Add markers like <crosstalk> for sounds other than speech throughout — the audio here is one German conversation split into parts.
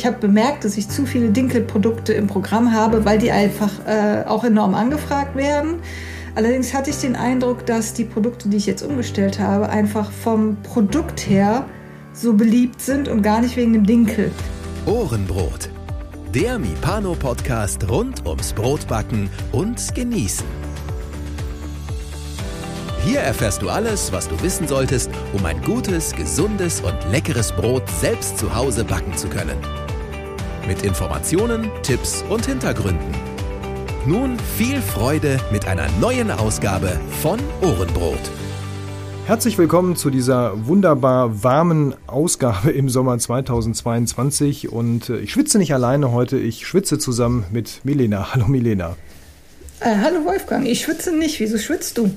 Ich habe bemerkt, dass ich zu viele Dinkelprodukte im Programm habe, weil die einfach äh, auch enorm angefragt werden. Allerdings hatte ich den Eindruck, dass die Produkte, die ich jetzt umgestellt habe, einfach vom Produkt her so beliebt sind und gar nicht wegen dem Dinkel. Ohrenbrot. Der Mipano-Podcast rund ums Brotbacken und Genießen. Hier erfährst du alles, was du wissen solltest, um ein gutes, gesundes und leckeres Brot selbst zu Hause backen zu können. Mit Informationen, Tipps und Hintergründen. Nun viel Freude mit einer neuen Ausgabe von Ohrenbrot. Herzlich willkommen zu dieser wunderbar warmen Ausgabe im Sommer 2022 und äh, ich schwitze nicht alleine heute, ich schwitze zusammen mit Milena. Hallo Milena. Äh, hallo Wolfgang, ich schwitze nicht. Wieso schwitzt du?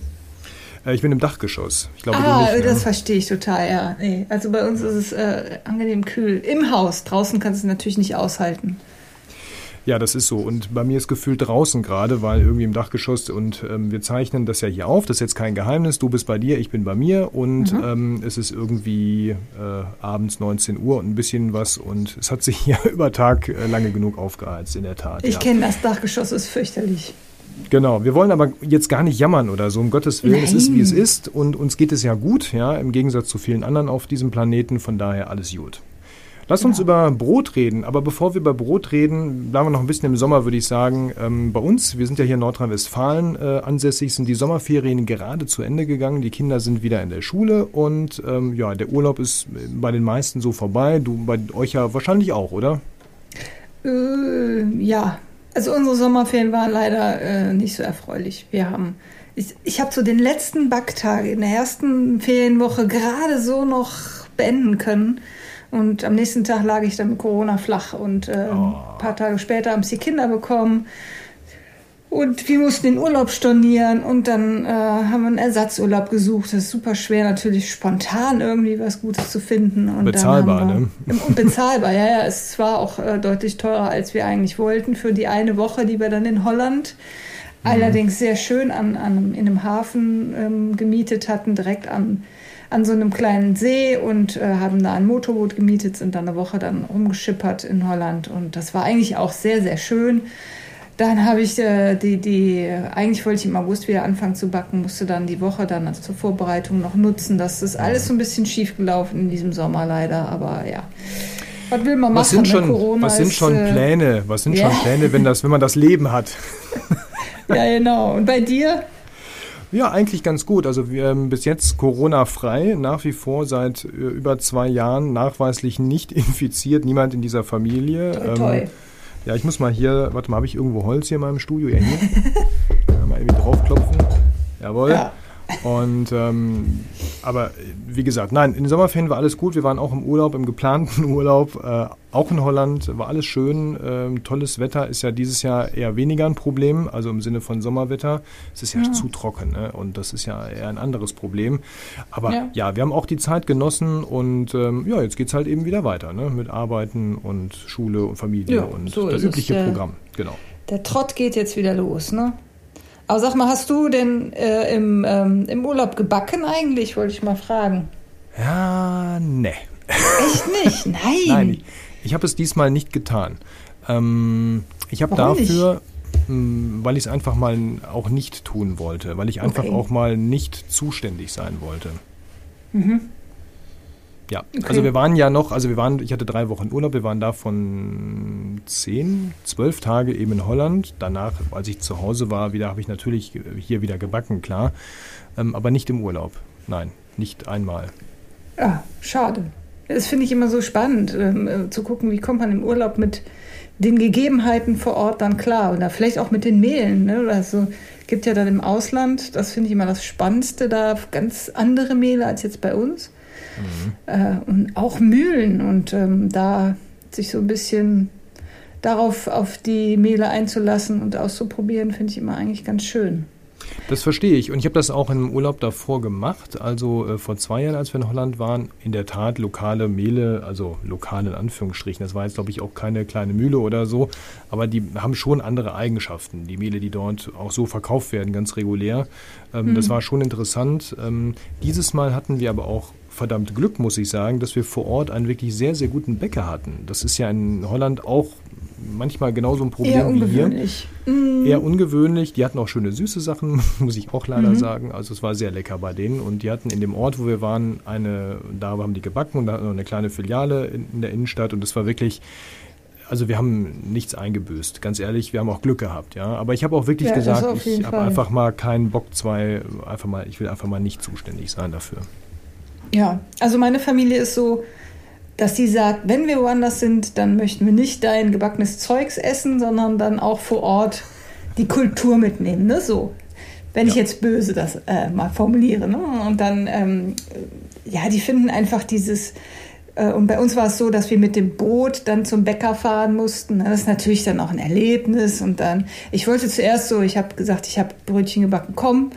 Äh, ich bin im Dachgeschoss. Ich glaube, ah, nicht, das ne? verstehe ich total, ja. Nee. Also bei uns ist es äh, angenehm kühl. Im Haus. Draußen kannst du es natürlich nicht aushalten. Ja, das ist so. Und bei mir ist gefühlt draußen gerade, weil irgendwie im Dachgeschoss und ähm, wir zeichnen das ja hier auf. Das ist jetzt kein Geheimnis. Du bist bei dir, ich bin bei mir und mhm. ähm, es ist irgendwie äh, abends 19 Uhr und ein bisschen was und es hat sich <laughs> hier über Tag äh, lange genug aufgeheizt, in der Tat. Ich ja. kenne das Dachgeschoss, ist fürchterlich. Genau, wir wollen aber jetzt gar nicht jammern oder so, um Gottes Willen. Nein. Es ist, wie es ist und uns geht es ja gut, ja, im Gegensatz zu vielen anderen auf diesem Planeten, von daher alles gut. Lass genau. uns über Brot reden, aber bevor wir über Brot reden, bleiben wir noch ein bisschen im Sommer, würde ich sagen. Ähm, bei uns, wir sind ja hier in Nordrhein-Westfalen äh, ansässig, sind die Sommerferien gerade zu Ende gegangen. Die Kinder sind wieder in der Schule und ähm, ja, der Urlaub ist bei den meisten so vorbei. Du bei euch ja wahrscheinlich auch, oder? Äh, ja, also unsere Sommerferien waren leider äh, nicht so erfreulich. Wir haben, ich, ich habe so den letzten Backtag in der ersten Ferienwoche gerade so noch beenden können. Und am nächsten Tag lag ich dann mit Corona flach und äh, oh. ein paar Tage später haben sie Kinder bekommen. Und wir mussten den Urlaub stornieren und dann äh, haben wir einen Ersatzurlaub gesucht. Das ist super schwer, natürlich spontan irgendwie was Gutes zu finden. Und bezahlbar, ne? Und bezahlbar, ja, ja. Es war auch äh, deutlich teurer, als wir eigentlich wollten für die eine Woche, die wir dann in Holland mhm. allerdings sehr schön an, an, in einem Hafen ähm, gemietet hatten, direkt an, an so einem kleinen See und äh, haben da ein Motorboot gemietet, sind dann eine Woche dann rumgeschippert in Holland. Und das war eigentlich auch sehr, sehr schön. Dann habe ich äh, die, die, eigentlich wollte ich im August wieder anfangen zu backen, musste dann die Woche dann also zur Vorbereitung noch nutzen. Das ist alles so ein bisschen schief gelaufen in diesem Sommer leider, aber ja. Was will man was machen? Sind schon, Corona was sind ist, schon äh, Pläne? Was sind ja. schon Pläne, wenn, das, wenn man das Leben hat? <laughs> ja, genau. Und bei dir? Ja, eigentlich ganz gut. Also wir haben bis jetzt Corona-frei, nach wie vor seit äh, über zwei Jahren nachweislich nicht <laughs> infiziert, niemand in dieser Familie. Toi, toi. Ähm, ja, ich muss mal hier, warte mal, habe ich irgendwo Holz hier in meinem Studio? Ja, hier. <laughs> mal irgendwie draufklopfen. Jawohl. Ja. Und ähm, aber wie gesagt, nein, in den Sommerferien war alles gut. Wir waren auch im Urlaub, im geplanten <laughs> Urlaub, äh, auch in Holland, war alles schön. Ähm, tolles Wetter ist ja dieses Jahr eher weniger ein Problem, also im Sinne von Sommerwetter. Es ist ja, ja. zu trocken ne? und das ist ja eher ein anderes Problem. Aber ja, ja wir haben auch die Zeit genossen und ähm, ja, jetzt geht es halt eben wieder weiter ne? mit Arbeiten und Schule und Familie ja, und so das übliche es, Programm. Genau. Der Trott geht jetzt wieder los, ne? Aber sag mal, hast du denn äh, im, ähm, im Urlaub gebacken eigentlich, wollte ich mal fragen. Ja, ne. Echt nicht? <laughs> Nein. Nein, ich habe es diesmal nicht getan. Ähm, ich habe dafür, mh, hm, weil ich es einfach mal auch nicht tun wollte, weil ich einfach okay. auch mal nicht zuständig sein wollte. Mhm. Ja, okay. also wir waren ja noch, also wir waren, ich hatte drei Wochen Urlaub, wir waren da von zehn, zwölf Tage eben in Holland. Danach, als ich zu Hause war, wieder habe ich natürlich hier wieder gebacken, klar, ähm, aber nicht im Urlaub. Nein, nicht einmal. Ja, ah, schade. Das finde ich immer so spannend, ähm, äh, zu gucken, wie kommt man im Urlaub mit den Gegebenheiten vor Ort dann klar oder vielleicht auch mit den Mehlen. Ne? Also gibt ja dann im Ausland, das finde ich immer das Spannendste, da ganz andere Mehle als jetzt bei uns. Mhm. Und auch Mühlen und ähm, da sich so ein bisschen darauf auf die Mehle einzulassen und auszuprobieren, finde ich immer eigentlich ganz schön. Das verstehe ich. Und ich habe das auch im Urlaub davor gemacht. Also äh, vor zwei Jahren, als wir in Holland waren, in der Tat lokale Mehle, also lokale in Anführungsstrichen. Das war jetzt, glaube ich, auch keine kleine Mühle oder so. Aber die haben schon andere Eigenschaften. Die Mehle, die dort auch so verkauft werden, ganz regulär. Ähm, mhm. Das war schon interessant. Ähm, dieses Mal hatten wir aber auch verdammt Glück, muss ich sagen, dass wir vor Ort einen wirklich sehr, sehr guten Bäcker hatten. Das ist ja in Holland auch manchmal genauso ein Problem Eher wie hier. Mm. Eher ungewöhnlich. Die hatten auch schöne süße Sachen, <laughs> muss ich auch leider mhm. sagen. Also es war sehr lecker bei denen. Und die hatten in dem Ort, wo wir waren, eine, da haben die gebacken und da hatten noch eine kleine Filiale in, in der Innenstadt. Und es war wirklich also wir haben nichts eingebüßt. Ganz ehrlich, wir haben auch Glück gehabt, ja. Aber ich habe auch wirklich ja, gesagt, ich habe einfach mal keinen Bock zwei, einfach mal, ich will einfach mal nicht zuständig sein dafür. Ja, also meine Familie ist so, dass sie sagt, wenn wir woanders sind, dann möchten wir nicht dein gebackenes Zeugs essen, sondern dann auch vor Ort die Kultur mitnehmen, ne? So. Wenn ja. ich jetzt böse das äh, mal formuliere. Ne? Und dann, ähm, ja, die finden einfach dieses, äh, und bei uns war es so, dass wir mit dem Boot dann zum Bäcker fahren mussten. Das ist natürlich dann auch ein Erlebnis. Und dann, ich wollte zuerst so, ich habe gesagt, ich habe Brötchen gebacken, komm,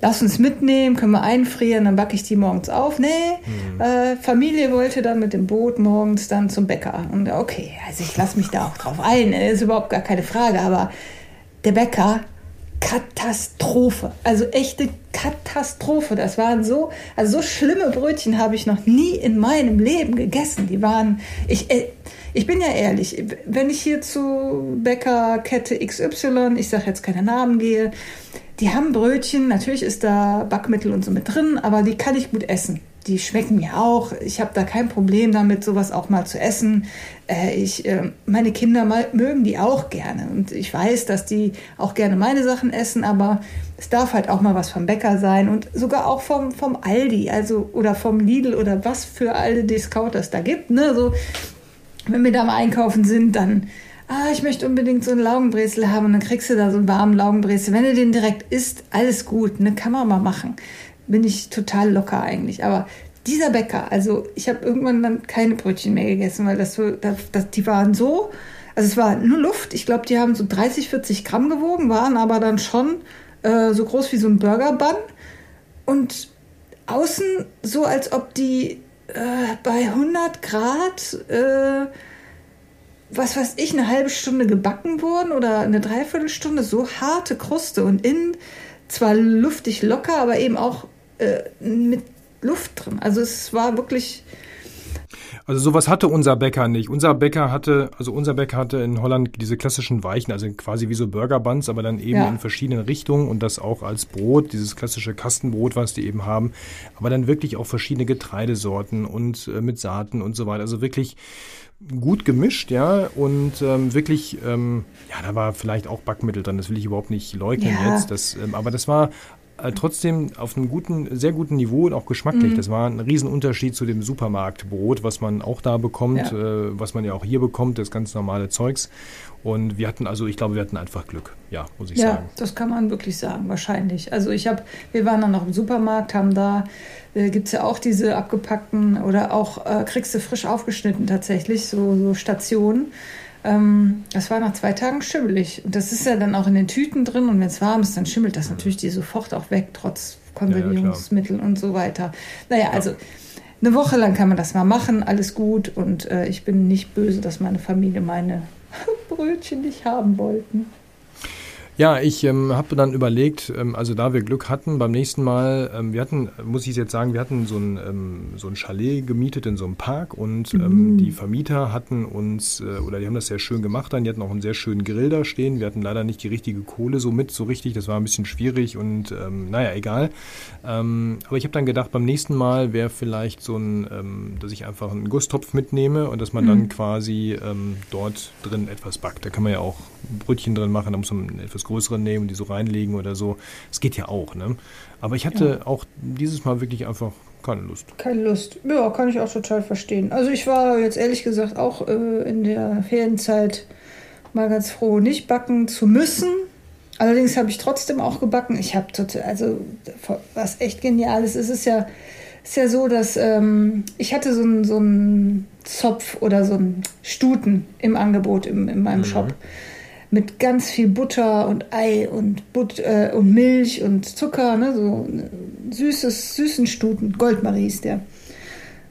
lass uns mitnehmen, können wir einfrieren, dann backe ich die morgens auf. Nee, mhm. äh, Familie wollte dann mit dem Boot morgens dann zum Bäcker. Und okay, also ich lasse mich da auch drauf ein, ist überhaupt gar keine Frage. Aber der Bäcker, Katastrophe. Also echte Katastrophe. Das waren so, also so schlimme Brötchen habe ich noch nie in meinem Leben gegessen. Die waren, ich, äh, ich bin ja ehrlich, wenn ich hier zu Bäckerkette XY, ich sage jetzt keine Namen gehe, die haben Brötchen, natürlich ist da Backmittel und so mit drin, aber die kann ich gut essen. Die schmecken mir auch. Ich habe da kein Problem damit, sowas auch mal zu essen. Äh, ich, äh, meine Kinder mögen die auch gerne. Und ich weiß, dass die auch gerne meine Sachen essen, aber es darf halt auch mal was vom Bäcker sein und sogar auch vom, vom Aldi, also oder vom Lidl oder was für alte Discounters da gibt. Ne? So, wenn wir da mal einkaufen sind, dann ah, ich möchte unbedingt so einen Laugenbrezel haben und dann kriegst du da so einen warmen Laugenbrezel. Wenn du den direkt isst, alles gut, ne, kann man mal machen. Bin ich total locker eigentlich. Aber dieser Bäcker, also ich habe irgendwann dann keine Brötchen mehr gegessen, weil das das, das, die waren so, also es war nur Luft. Ich glaube, die haben so 30, 40 Gramm gewogen, waren aber dann schon äh, so groß wie so ein Burger-Bun. Und außen so, als ob die äh, bei 100 Grad äh, was weiß ich, eine halbe Stunde gebacken wurden oder eine Dreiviertelstunde, so harte Kruste und innen zwar luftig locker, aber eben auch äh, mit Luft drin. Also es war wirklich. Also sowas hatte unser Bäcker nicht. Unser Bäcker hatte, also unser Bäcker hatte in Holland diese klassischen Weichen, also quasi wie so Burger Buns, aber dann eben ja. in verschiedenen Richtungen und das auch als Brot, dieses klassische Kastenbrot, was die eben haben, aber dann wirklich auch verschiedene Getreidesorten und äh, mit Saaten und so weiter. Also wirklich gut gemischt, ja, und ähm, wirklich, ähm, ja, da war vielleicht auch Backmittel drin, das will ich überhaupt nicht leugnen ja. jetzt, das, ähm, aber das war trotzdem auf einem guten, sehr guten Niveau und auch geschmacklich. Mhm. Das war ein Riesenunterschied zu dem Supermarktbrot, was man auch da bekommt, ja. äh, was man ja auch hier bekommt, das ganz normale Zeugs. Und wir hatten also, ich glaube, wir hatten einfach Glück, ja, muss ich ja, sagen. Ja, das kann man wirklich sagen, wahrscheinlich. Also ich habe, wir waren dann noch im Supermarkt, haben da, äh, gibt es ja auch diese abgepackten oder auch äh, kriegst du frisch aufgeschnitten tatsächlich, so, so Stationen. Ähm, das war nach zwei Tagen schimmelig. Und das ist ja dann auch in den Tüten drin und wenn es warm ist, dann schimmelt das natürlich die sofort auch weg, trotz Konservierungsmitteln ja, und so weiter. Naja, also eine Woche lang kann man das mal machen, alles gut und äh, ich bin nicht böse, dass meine Familie meine <laughs> Brötchen nicht haben wollten. Ja, ich ähm, habe dann überlegt, ähm, also da wir Glück hatten, beim nächsten Mal, ähm, wir hatten, muss ich jetzt sagen, wir hatten so ein, ähm, so ein Chalet gemietet in so einem Park und ähm, mhm. die Vermieter hatten uns, äh, oder die haben das sehr schön gemacht dann, die hatten auch einen sehr schönen Grill da stehen. Wir hatten leider nicht die richtige Kohle so mit, so richtig, das war ein bisschen schwierig und ähm, naja, egal. aber ich habe dann gedacht, beim nächsten Mal wäre vielleicht so ein, dass ich einfach einen Gusstopf mitnehme und dass man mhm. dann quasi dort drin etwas backt. Da kann man ja auch Brötchen drin machen, da muss man etwas etwas größere nehmen und die so reinlegen oder so. Das geht ja auch, ne? Aber ich hatte ja. auch dieses Mal wirklich einfach keine Lust. Keine Lust. Ja, kann ich auch total verstehen. Also ich war jetzt ehrlich gesagt auch äh, in der Ferienzeit mal ganz froh, nicht backen zu müssen. Allerdings habe ich trotzdem auch gebacken. Ich habe total, also was echt geniales ist, ist ja, ist ja so, dass ähm, ich hatte so einen so Zopf oder so einen Stuten im Angebot im, in meinem mhm. Shop mit ganz viel Butter und Ei und, But äh, und Milch und Zucker, ne? so süßes, süßen Stuten. Goldmarie ist der.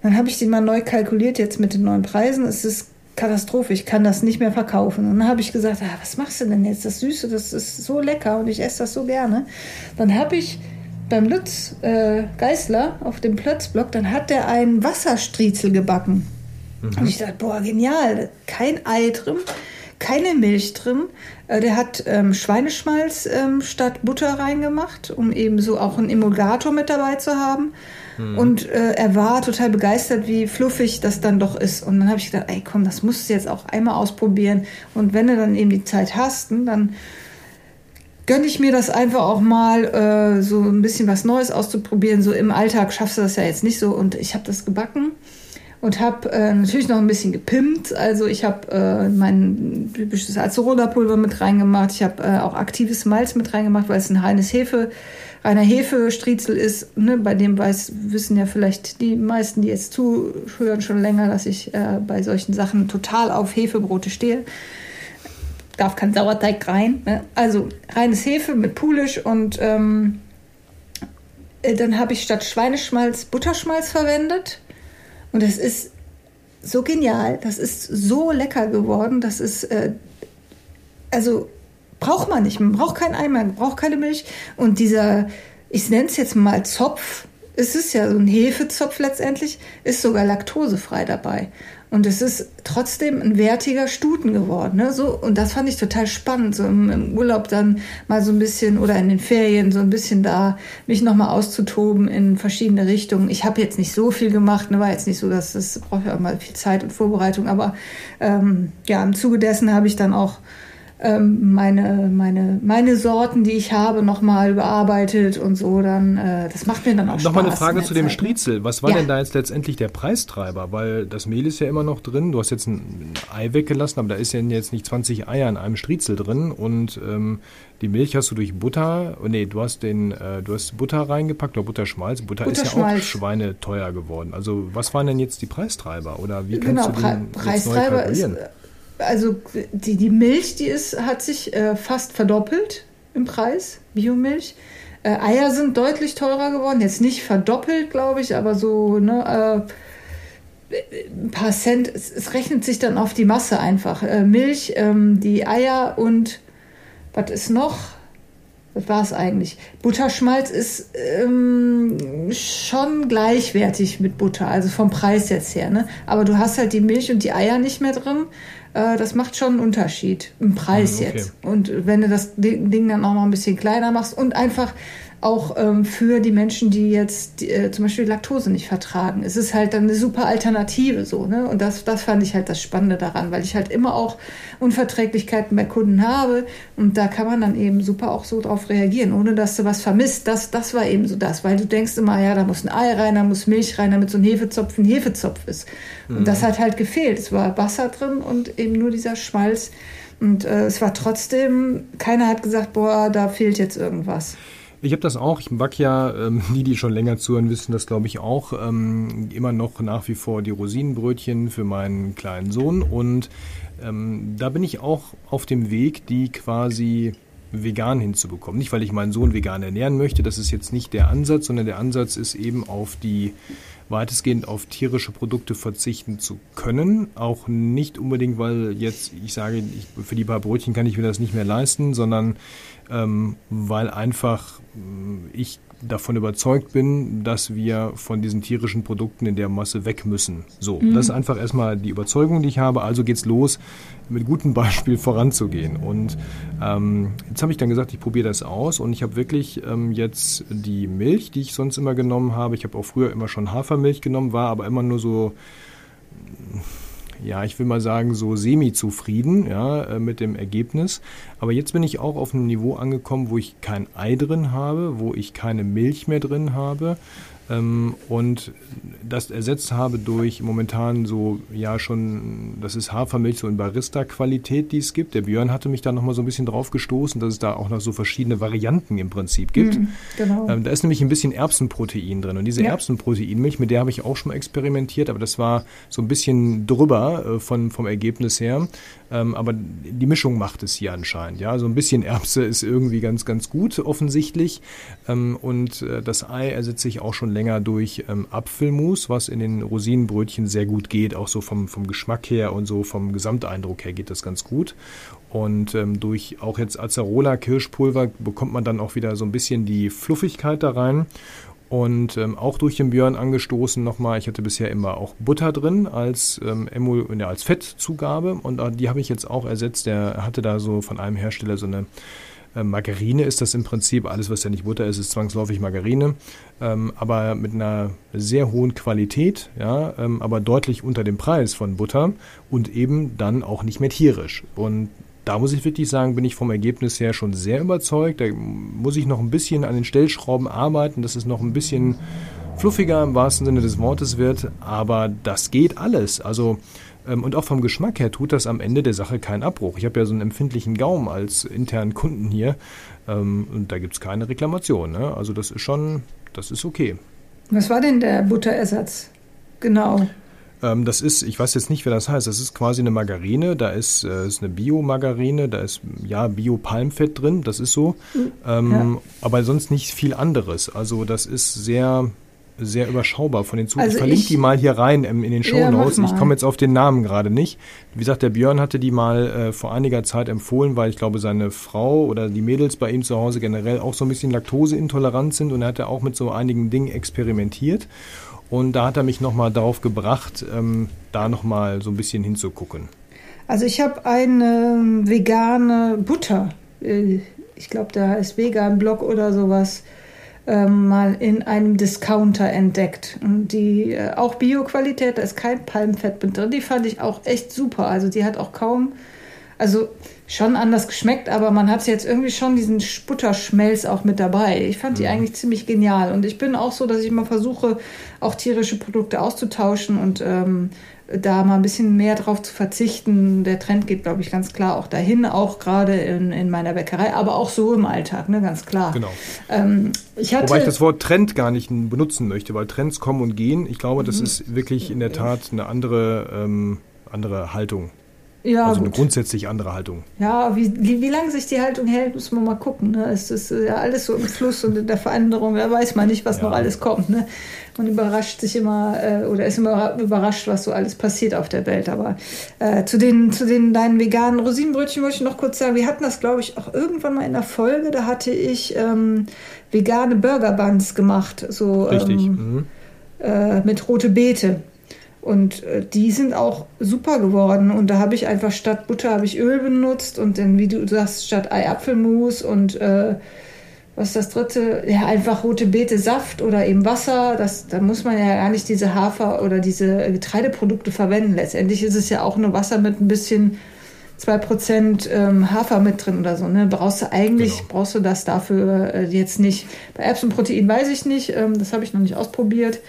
Dann habe ich den mal neu kalkuliert jetzt mit den neuen Preisen. Es ist Katastrophe, ich kann das nicht mehr verkaufen. Und dann habe ich gesagt, ah, was machst du denn jetzt? Das Süße, das ist so lecker und ich esse das so gerne. Dann habe ich beim Lutz äh, Geißler auf dem Plötzblock, dann hat der einen Wasserstriezel gebacken. Mhm. Und ich dachte, boah, genial, kein Ei drin, keine Milch drin. Äh, der hat ähm, Schweineschmalz ähm, statt Butter reingemacht, um eben so auch einen Emulgator mit dabei zu haben. Mhm. Und äh, er war total begeistert, wie fluffig das dann doch ist. Und dann habe ich gedacht, ey komm, das musst du jetzt auch einmal ausprobieren. Und wenn du dann eben die Zeit hast, dann gönne ich mir das einfach auch mal, äh, so ein bisschen was Neues auszuprobieren. So im Alltag schaffst du das ja jetzt nicht so. Und ich habe das gebacken und habe äh, natürlich noch ein bisschen gepimpt. Also ich habe äh, mein typisches Acerola-Pulver mit reingemacht. Ich habe äh, auch aktives Malz mit reingemacht, weil es ein reines Hefe, reiner Hefestriezel ist. Ne? Bei dem weiß, wissen ja vielleicht die meisten, die jetzt zuhören, schon länger, dass ich äh, bei solchen Sachen total auf Hefebrote stehe darf kein Sauerteig rein. Ne? Also reines Hefe mit Pulisch und ähm, äh, dann habe ich statt Schweineschmalz Butterschmalz verwendet. Und das ist so genial. Das ist so lecker geworden. Das ist, äh, also braucht man nicht. Man braucht kein Ei, man braucht keine Milch. Und dieser, ich nenne es jetzt mal Zopf, es ist ja so ein Hefezopf letztendlich, ist sogar laktosefrei dabei. Und es ist trotzdem ein wertiger Stuten geworden. Ne? So, und das fand ich total spannend, so im, im, Urlaub dann mal so ein bisschen oder in den Ferien so ein bisschen da mich nochmal auszutoben in verschiedene Richtungen. Ich habe jetzt nicht so viel gemacht, ne? war jetzt nicht so, dass das braucht ja auch mal viel Zeit und Vorbereitung, aber ähm, ja, im Zuge dessen habe ich dann auch ähm, meine, meine, meine Sorten, die ich habe, nochmal überarbeitet und so, dann, äh, das macht mir dann auch Spaß. Nochmal eine Frage zu dem Zeit? Striezel. Was war ja. denn da jetzt letztendlich der Preistreiber? Weil das Mehl ist ja immer noch drin. Du hast jetzt ein Ei weggelassen, aber da ist ja jetzt nicht 20 Eier in einem Striezel drin und ähm, die Milch hast du durch Butter, oh nee, du hast den, äh, du hast Butter reingepackt oder Butterschmalz. Butter ist ja auch schweineteuer geworden. Also was waren denn jetzt die Preistreiber oder wie kannst genau, du den Pre Preistreiber ist also die, die Milch, die ist, hat sich äh, fast verdoppelt im Preis, Biomilch. Äh, Eier sind deutlich teurer geworden, jetzt nicht verdoppelt, glaube ich, aber so ne, äh, ein paar Cent. Es, es, rechnet sich dann auf die Masse einfach. Äh, Milch, ähm, die Eier und was ist noch? Was war es eigentlich? Butterschmalz ist ähm, schon gleichwertig mit Butter, also vom Preis jetzt her. Ne? Aber du hast halt die Milch und die Eier nicht mehr drin. Äh, das macht schon einen Unterschied im Preis mhm, okay. jetzt. Und wenn du das Ding dann auch noch ein bisschen kleiner machst und einfach auch ähm, für die Menschen, die jetzt die, äh, zum Beispiel Laktose nicht vertragen. Es ist halt dann eine super Alternative so, ne? Und das, das fand ich halt das Spannende daran, weil ich halt immer auch Unverträglichkeiten bei Kunden habe und da kann man dann eben super auch so drauf reagieren, ohne dass du was vermisst. Das, das war eben so das, weil du denkst immer, ja, da muss ein Ei rein, da muss Milch rein, damit so ein Hefezopf ein Hefezopf ist. Mhm. Und das hat halt gefehlt. Es war Wasser drin und eben nur dieser Schmalz. Und äh, es war trotzdem, keiner hat gesagt, boah, da fehlt jetzt irgendwas. Ich habe das auch. Ich back ja, ähm, die, die schon länger zuhören, wissen das, glaube ich, auch. Ähm, immer noch nach wie vor die Rosinenbrötchen für meinen kleinen Sohn. Und ähm, da bin ich auch auf dem Weg, die quasi vegan hinzubekommen. Nicht, weil ich meinen Sohn vegan ernähren möchte, das ist jetzt nicht der Ansatz, sondern der Ansatz ist eben auf die weitestgehend auf tierische Produkte verzichten zu können. Auch nicht unbedingt, weil jetzt ich sage, ich, für die paar Brötchen kann ich mir das nicht mehr leisten, sondern ähm, weil einfach äh, ich davon überzeugt bin, dass wir von diesen tierischen Produkten in der Masse weg müssen. So, mhm. das ist einfach erstmal die Überzeugung, die ich habe. Also geht's los, mit gutem <laughs> Beispiel voranzugehen. Und ähm, jetzt habe ich dann gesagt, ich probiere das aus und ich habe wirklich ähm, jetzt die Milch, die ich sonst immer genommen habe. Ich habe auch früher immer schon Hafermilch genommen, war aber immer nur so ja, ich will mal sagen, so semi-zufrieden ja, äh, mit dem Ergebnis. Aber jetzt bin ich auch auf einem Niveau angekommen, wo ich kein Ei drin habe, wo ich keine Milch mehr drin habe, ähm, und das ersetzt habe durch momentan so, ja schon, das ist Hafermilch so in Barista-Qualität, die es gibt. Der Björn hatte mich da nochmal so ein bisschen drauf gestoßen, dass es da auch noch so verschiedene Varianten im Prinzip gibt. Mm, genau. Ähm, da ist nämlich ein bisschen Erbsenprotein drin und diese ja. Erbsenproteinmilch, mit der habe ich auch schon mal experimentiert, aber das war so ein bisschen drüber äh, von, vom Ergebnis her. Ähm, aber die Mischung macht es hier anscheinend. Ja, so ein bisschen Erbse ist irgendwie ganz, ganz gut offensichtlich. Ähm, und äh, das Ei ersetze ich auch schon länger länger durch ähm, Apfelmus, was in den Rosinenbrötchen sehr gut geht, auch so vom, vom Geschmack her und so vom Gesamteindruck her geht das ganz gut. Und ähm, durch auch jetzt Acerola Kirschpulver bekommt man dann auch wieder so ein bisschen die Fluffigkeit da rein. Und ähm, auch durch den Björn angestoßen nochmal, ich hatte bisher immer auch Butter drin als, ähm, Emul, ja, als Fettzugabe und äh, die habe ich jetzt auch ersetzt. Der hatte da so von einem Hersteller so eine äh, Margarine ist das im Prinzip, alles was ja nicht Butter ist, ist zwangsläufig Margarine, ähm, aber mit einer sehr hohen Qualität, ja, ähm, aber deutlich unter dem Preis von Butter und eben dann auch nicht mehr tierisch. Und da muss ich wirklich sagen, bin ich vom Ergebnis her schon sehr überzeugt. Da muss ich noch ein bisschen an den Stellschrauben arbeiten, dass es noch ein bisschen fluffiger im wahrsten Sinne des Wortes wird. Aber das geht alles. Also und auch vom Geschmack her tut das am Ende der Sache keinen Abbruch. Ich habe ja so einen empfindlichen Gaumen als internen Kunden hier ähm, und da gibt es keine Reklamation. Ne? Also das ist schon, das ist okay. Was war denn der Butterersatz? Genau. Ähm, das ist, ich weiß jetzt nicht, wer das heißt, das ist quasi eine Margarine, da ist, äh, ist eine Bio-Margarine, da ist ja Bio-Palmfett drin, das ist so. Mhm. Ähm, ja. Aber sonst nicht viel anderes. Also das ist sehr, sehr überschaubar von den Zutaten. Also ich verlinke die mal hier rein in, in den Show Notes. Ja, ich komme jetzt auf den Namen gerade nicht. Wie gesagt, der Björn hatte die mal äh, vor einiger Zeit empfohlen, weil ich glaube, seine Frau oder die Mädels bei ihm zu Hause generell auch so ein bisschen laktoseintolerant sind und er hat ja auch mit so einigen Dingen experimentiert. Und da hat er mich nochmal darauf gebracht, ähm, da nochmal so ein bisschen hinzugucken. Also ich habe eine ähm, vegane Butter, äh, ich glaube, da heißt Vegan Block oder sowas, ähm, mal in einem Discounter entdeckt. Und die äh, auch Bio-Qualität, da ist kein Palmfett mit drin. Die fand ich auch echt super. Also die hat auch kaum, also schon anders geschmeckt, aber man hat jetzt irgendwie schon diesen Butterschmelz auch mit dabei. Ich fand die mhm. eigentlich ziemlich genial. Und ich bin auch so, dass ich immer versuche, auch tierische Produkte auszutauschen und ähm, da mal ein bisschen mehr drauf zu verzichten. Der Trend geht, glaube ich, ganz klar auch dahin, auch gerade in, in meiner Bäckerei, aber auch so im Alltag, ne, ganz klar. Genau. Ähm, ich hatte, Wobei ich das Wort Trend gar nicht benutzen möchte, weil Trends kommen und gehen. Ich glaube, das mhm. ist wirklich in der Tat eine andere, ähm, andere Haltung. Ja, also gut. eine grundsätzlich andere Haltung. Ja, wie, wie, wie lange sich die Haltung hält, muss man mal gucken. Ne? Es ist ja alles so im Fluss und in der Veränderung. Da weiß man nicht, was ja. noch alles kommt. Ne? Man überrascht sich immer äh, oder ist immer überrascht, was so alles passiert auf der Welt. Aber äh, zu, den, zu den deinen veganen Rosinenbrötchen wollte ich noch kurz sagen, wir hatten das, glaube ich, auch irgendwann mal in der Folge. Da hatte ich ähm, vegane Burger Buns gemacht. So, Richtig. Ähm, mhm. äh, mit rote Beete. Und äh, die sind auch super geworden. Und da habe ich einfach statt Butter habe ich Öl benutzt und dann, wie du sagst, statt Ei-Apfelmus und äh, was ist das dritte? Ja, einfach rote Beete Saft oder eben Wasser. Das, da muss man ja gar nicht diese Hafer- oder diese Getreideprodukte verwenden. Letztendlich ist es ja auch nur Wasser mit ein bisschen 2% ähm, Hafer mit drin oder so. Ne? Brauchst du eigentlich, genau. brauchst du das dafür äh, jetzt nicht. Bei Erbsenprotein weiß ich nicht, ähm, das habe ich noch nicht ausprobiert.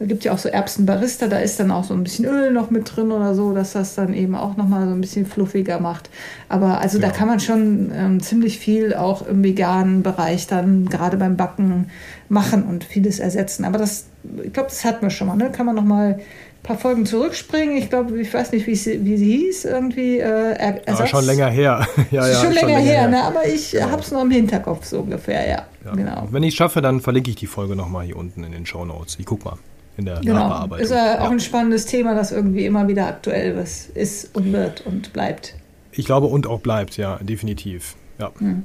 Da gibt ja auch so Erbsenbarista, da ist dann auch so ein bisschen Öl noch mit drin oder so, dass das dann eben auch nochmal so ein bisschen fluffiger macht. Aber also ja. da kann man schon ähm, ziemlich viel auch im veganen Bereich dann gerade beim Backen machen und vieles ersetzen. Aber das, ich glaube, das hatten wir schon mal, ne? Kann man nochmal ein paar Folgen zurückspringen. Ich glaube, ich weiß nicht, wie sie, wie sie hieß, irgendwie. Äh, Ersatz. Aber schon länger her. <laughs> ja, ja, schon, schon länger, länger her, her, ne? aber ich ja. habe es noch im Hinterkopf so ungefähr, ja. ja. Genau. Wenn ich es schaffe, dann verlinke ich die Folge nochmal hier unten in den Show Notes. Ich guck mal in der genau. Nachbearbeitung. Ist ja auch ein spannendes Thema, das irgendwie immer wieder aktuell ist und wird und bleibt. Ich glaube, und auch bleibt, ja, definitiv. Ja. Hm.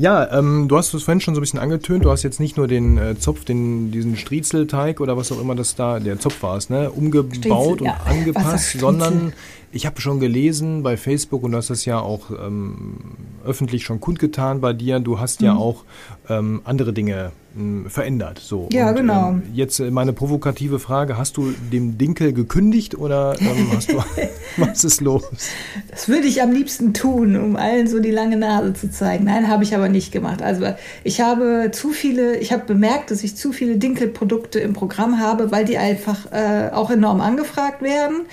Ja, ähm, du hast es vorhin schon so ein bisschen angetönt. Du hast jetzt nicht nur den äh, Zopf, den, diesen Striezelteig oder was auch immer das da, der Zopf war es, ne, umgebaut Striezel, und ja. angepasst, sondern ich habe schon gelesen bei Facebook und du hast das ja auch ähm, öffentlich schon kundgetan bei dir. Du hast mhm. ja auch ähm, andere Dinge verändert. So. Ja, und, genau. Ähm, jetzt äh, meine provokative Frage: Hast du dem Dinkel gekündigt oder ähm, hast du, <laughs> was ist los? Das würde ich am liebsten tun, um allen so die lange Nase zu zeigen. Nein, habe ich aber nicht gemacht. Also ich habe zu viele, ich habe bemerkt, dass ich zu viele Dinkelprodukte im Programm habe, weil die einfach äh, auch enorm angefragt werden.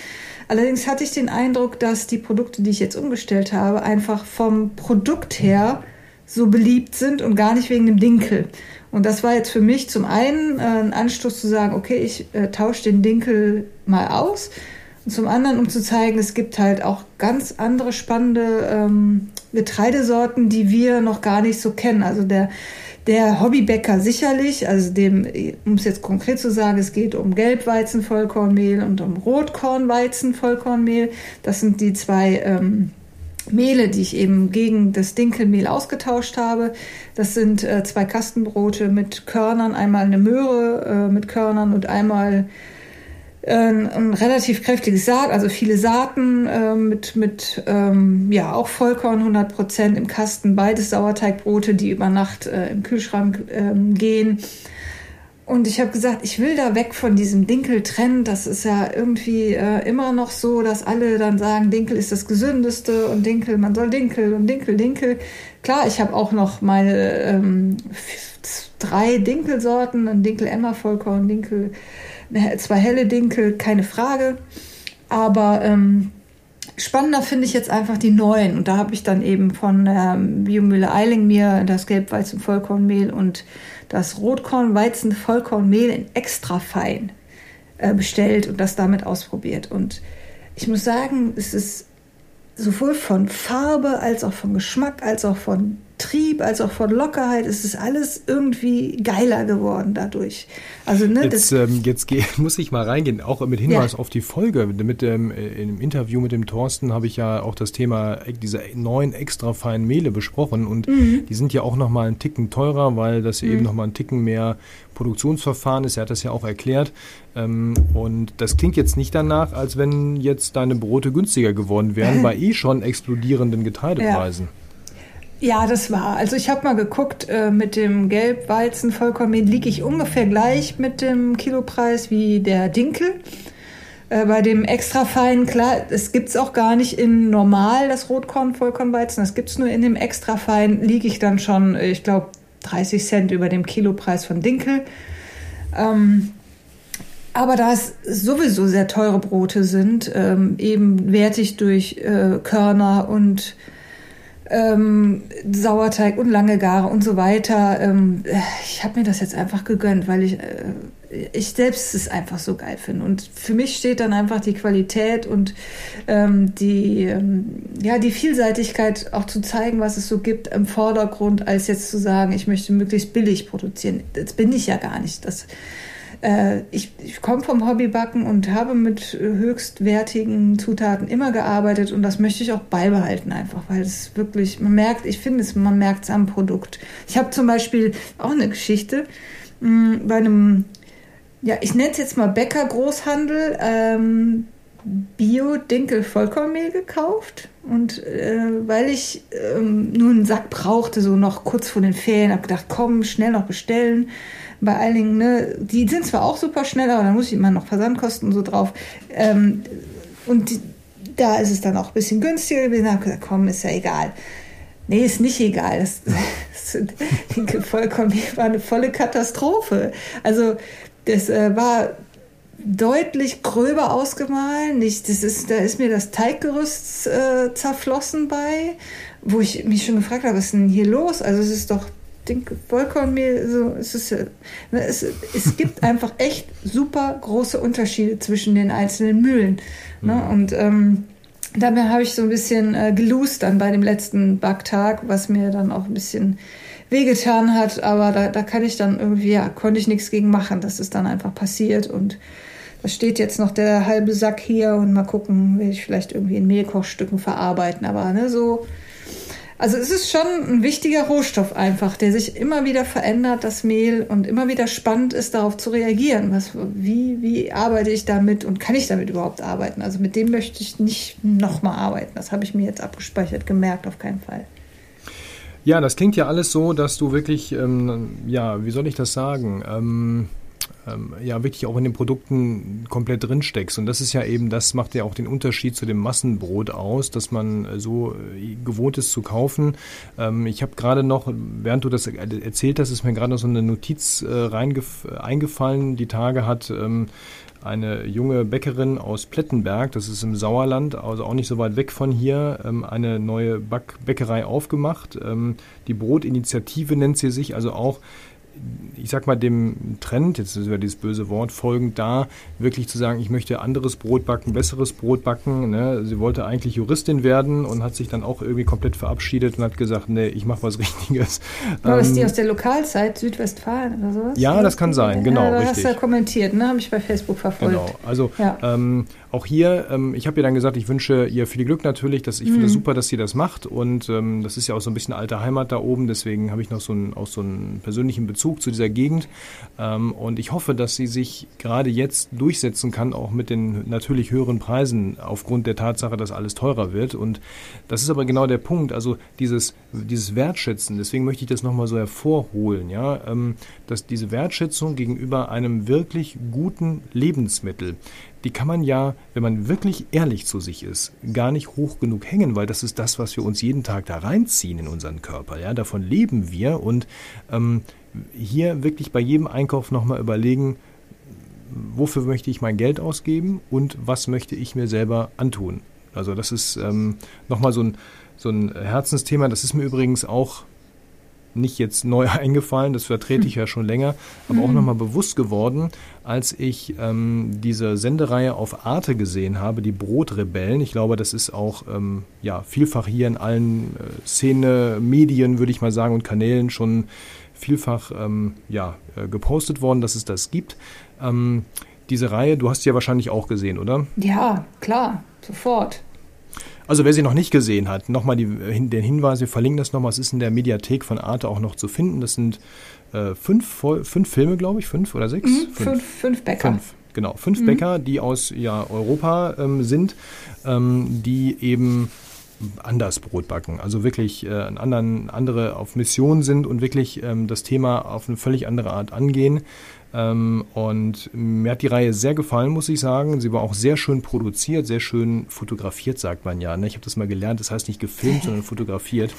Allerdings hatte ich den Eindruck, dass die Produkte, die ich jetzt umgestellt habe, einfach vom Produkt her so beliebt sind und gar nicht wegen dem Dinkel. Und das war jetzt für mich zum einen äh, ein Anstoß zu sagen, okay, ich äh, tausche den Dinkel mal aus. Und zum anderen, um zu zeigen, es gibt halt auch ganz andere spannende ähm, Getreidesorten, die wir noch gar nicht so kennen. Also der, Der Hobbybäcker sicherlich, also dem, um es jetzt konkret zu sagen, es geht um Gelbweizenvollkornmehl und um Rotkornweizenvollkornmehl. Das sind die zwei ähm, Mehle, die ich eben gegen das Dinkelmehl ausgetauscht habe. Das sind äh, zwei Kastenbrote mit Körnern, einmal eine Möhre äh, mit Körnern und einmal äh, ein relativ kräftiges Saat, also viele Saaten äh, mit, mit ähm, ja auch Vollkorn 100 Prozent im Kasten. Beides Sauerteigbrote, die über Nacht äh, im Kühlschrank ähm, gehen. Und ich habe gesagt, ich will da weg von diesem Dinkel-Trend. Das ist ja irgendwie äh, immer noch so, dass alle dann sagen, Dinkel ist das Gesündeste und Dinkel, man soll Dinkel und Dinkel, Dinkel. Klar, ich habe auch noch meine ähm, drei Dinkelsorten, ein Dinkel Emma Vollkorn, Dinkel, zwei helle Dinkel, keine Frage. Aber ähm, spannender finde ich jetzt einfach die neuen. Und da habe ich dann eben von ähm, Biomühle Eiling mir das Gelbweizen Vollkornmehl und das Rotkorn-Weizen-Vollkornmehl in extra fein äh, bestellt und das damit ausprobiert. Und ich muss sagen, es ist sowohl von Farbe als auch von Geschmack als auch von Trieb als auch von Lockerheit. Es ist alles irgendwie geiler geworden dadurch. Also ne, jetzt, ähm, jetzt <laughs> muss ich mal reingehen, auch mit Hinweis ja. auf die Folge. Mit dem äh, im Interview mit dem Thorsten habe ich ja auch das Thema diese neuen extra feinen Mehle besprochen und mhm. die sind ja auch noch mal einen Ticken teurer, weil das mhm. eben noch mal einen Ticken mehr Produktionsverfahren ist. Er hat das ja auch erklärt. Ähm, und das klingt jetzt nicht danach, als wenn jetzt deine Brote günstiger geworden wären <laughs> bei eh schon explodierenden Getreidepreisen. Ja. Ja, das war. Also ich habe mal geguckt, äh, mit dem Gelbweizen Vollkornmehl liege ich ungefähr gleich mit dem Kilopreis wie der Dinkel. Äh, bei dem extra feinen, klar, es gibt's auch gar nicht in normal, das Rotkorn Vollkornweizen, das gibt's nur in dem extra fein, liege ich dann schon, ich glaube, 30 Cent über dem Kilopreis von Dinkel. Ähm, aber da es sowieso sehr teure Brote sind, ähm, eben wertig durch äh, Körner und ähm, Sauerteig und lange Gare und so weiter. Ähm, ich habe mir das jetzt einfach gegönnt, weil ich, äh, ich selbst es einfach so geil finde. Und für mich steht dann einfach die Qualität und ähm, die, ähm, ja, die Vielseitigkeit auch zu zeigen, was es so gibt im Vordergrund, als jetzt zu sagen, ich möchte möglichst billig produzieren. Das bin ich ja gar nicht. Das ich, ich komme vom Hobbybacken und habe mit höchstwertigen Zutaten immer gearbeitet und das möchte ich auch beibehalten einfach, weil es wirklich, man merkt, ich finde es, man merkt es am Produkt. Ich habe zum Beispiel auch eine Geschichte mh, mm, bei einem, ja, ich nenne es jetzt mal Bäcker-Großhandel, ähm, Bio-Dinkel-Vollkornmehl gekauft. Und äh, weil ich ähm, nur einen Sack brauchte, so noch kurz vor den Ferien, habe gedacht, komm, schnell noch bestellen bei allen Dingen, ne, die sind zwar auch super schnell, aber da muss ich immer noch Versandkosten so drauf. Ähm, und die, da ist es dann auch ein bisschen günstiger. Da habe gesagt, komm, ist ja egal. Nee, ist nicht egal. Das, <laughs> das vollkommen war eine volle Katastrophe. Also das äh, war deutlich gröber ausgemahlen. Nicht, das ist, da ist mir das Teiggerüst äh, zerflossen bei, wo ich mich schon gefragt habe, was ist denn hier los? Also es ist doch denke, Vollkornmehl, so, es, ist, ne, es, es gibt <laughs> einfach echt super große Unterschiede zwischen den einzelnen Mühlen. Ne? Mhm. Und ähm, dabei habe ich so ein bisschen äh, gelust dann bei dem letzten Backtag, was mir dann auch ein bisschen wehgetan hat, aber da, da kann ich dann irgendwie, ja, konnte ich nichts gegen machen. Das ist dann einfach passiert und da steht jetzt noch der halbe Sack hier und mal gucken, will ich vielleicht irgendwie in Mehlkochstücken verarbeiten. Aber ne, so also es ist schon ein wichtiger Rohstoff einfach, der sich immer wieder verändert, das Mehl, und immer wieder spannend ist, darauf zu reagieren. Was, wie, wie arbeite ich damit und kann ich damit überhaupt arbeiten? Also mit dem möchte ich nicht nochmal arbeiten. Das habe ich mir jetzt abgespeichert, gemerkt, auf keinen Fall. Ja, das klingt ja alles so, dass du wirklich, ähm, ja, wie soll ich das sagen? Ähm ähm, ja wirklich auch in den Produkten komplett drin steckst. Und das ist ja eben, das macht ja auch den Unterschied zu dem Massenbrot aus, dass man äh, so äh, gewohnt ist zu kaufen. Ähm, ich habe gerade noch, während du das erzählt hast, ist mir gerade noch so eine Notiz äh, eingefallen, die Tage hat ähm, eine junge Bäckerin aus Plettenberg, das ist im Sauerland, also auch nicht so weit weg von hier, ähm, eine neue Back Bäckerei aufgemacht. Ähm, die Brotinitiative nennt sie sich, also auch ich sag mal, dem Trend, jetzt ist ja dieses böse Wort, folgend da, wirklich zu sagen, ich möchte anderes Brot backen, besseres Brot backen. Ne? Sie wollte eigentlich Juristin werden und hat sich dann auch irgendwie komplett verabschiedet und hat gesagt, nee, ich mache was <laughs> Richtiges. War ähm, das die aus der Lokalzeit Südwestfalen oder sowas? Ja, das kann sein, genau. Ja, da richtig. hast du ja kommentiert, ne? Habe ich bei Facebook verfolgt. Genau, also ja. ähm, auch hier, ähm, ich habe ihr dann gesagt, ich wünsche ihr viel Glück natürlich. Dass, ich mhm. finde es super, dass sie das macht. Und ähm, das ist ja auch so ein bisschen alte Heimat da oben. Deswegen habe ich noch so einen, auch so einen persönlichen Bezug zu dieser Gegend. Ähm, und ich hoffe, dass sie sich gerade jetzt durchsetzen kann, auch mit den natürlich höheren Preisen aufgrund der Tatsache, dass alles teurer wird. Und das ist aber genau der Punkt. Also dieses, dieses Wertschätzen, deswegen möchte ich das nochmal so hervorholen, ja, ähm, dass diese Wertschätzung gegenüber einem wirklich guten Lebensmittel, die kann man ja, wenn man wirklich ehrlich zu sich ist, gar nicht hoch genug hängen, weil das ist das, was wir uns jeden Tag da reinziehen in unseren Körper. Ja, davon leben wir und ähm, hier wirklich bei jedem Einkauf nochmal überlegen, wofür möchte ich mein Geld ausgeben und was möchte ich mir selber antun. Also das ist ähm, nochmal so ein, so ein Herzensthema. Das ist mir übrigens auch nicht jetzt neu <laughs> eingefallen, das vertrete ich ja schon länger, aber auch mhm. nochmal bewusst geworden, als ich ähm, diese Sendereihe auf Arte gesehen habe, die Brotrebellen. Ich glaube, das ist auch ähm, ja, vielfach hier in allen äh, Szene, Medien, würde ich mal sagen, und Kanälen schon vielfach ähm, ja, äh, gepostet worden, dass es das gibt. Ähm, diese Reihe, du hast sie ja wahrscheinlich auch gesehen, oder? Ja, klar, sofort. Also wer sie noch nicht gesehen hat, nochmal den Hinweis, wir verlinken das nochmal, es ist in der Mediathek von Arte auch noch zu finden. Das sind äh, fünf, fünf Filme, glaube ich, fünf oder sechs? Mhm, fünf, fünf Bäcker. Fünf, genau, fünf mhm. Bäcker, die aus ja, Europa ähm, sind, ähm, die eben anders Brot backen. Also wirklich äh, anderen, andere auf Mission sind und wirklich ähm, das Thema auf eine völlig andere Art angehen. Ähm, und mir hat die Reihe sehr gefallen, muss ich sagen. Sie war auch sehr schön produziert, sehr schön fotografiert, sagt man ja. Ne? Ich habe das mal gelernt, das heißt nicht gefilmt, sondern <laughs> fotografiert.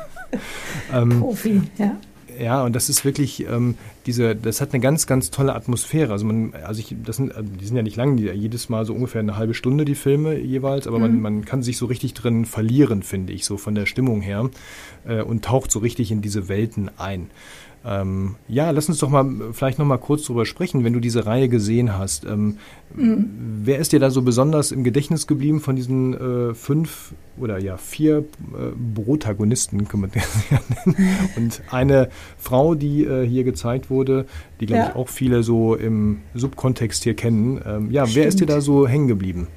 <laughs> ähm, Profi, ja. Ja, und das ist wirklich ähm, diese, das hat eine ganz, ganz tolle Atmosphäre. Also man, also ich, das sind, also die sind ja nicht lang, die, jedes Mal so ungefähr eine halbe Stunde die Filme jeweils, aber mhm. man, man kann sich so richtig drin verlieren, finde ich, so von der Stimmung her äh, und taucht so richtig in diese Welten ein. Ähm, ja, lass uns doch mal vielleicht noch mal kurz drüber sprechen, wenn du diese Reihe gesehen hast. Ähm, mhm. Wer ist dir da so besonders im Gedächtnis geblieben von diesen äh, fünf oder ja vier äh, Protagonisten, kann man <laughs> nennen? Und eine Frau, die äh, hier gezeigt wurde, die glaube ja. ich auch viele so im Subkontext hier kennen. Ähm, ja, Stimmt. wer ist dir da so hängen geblieben?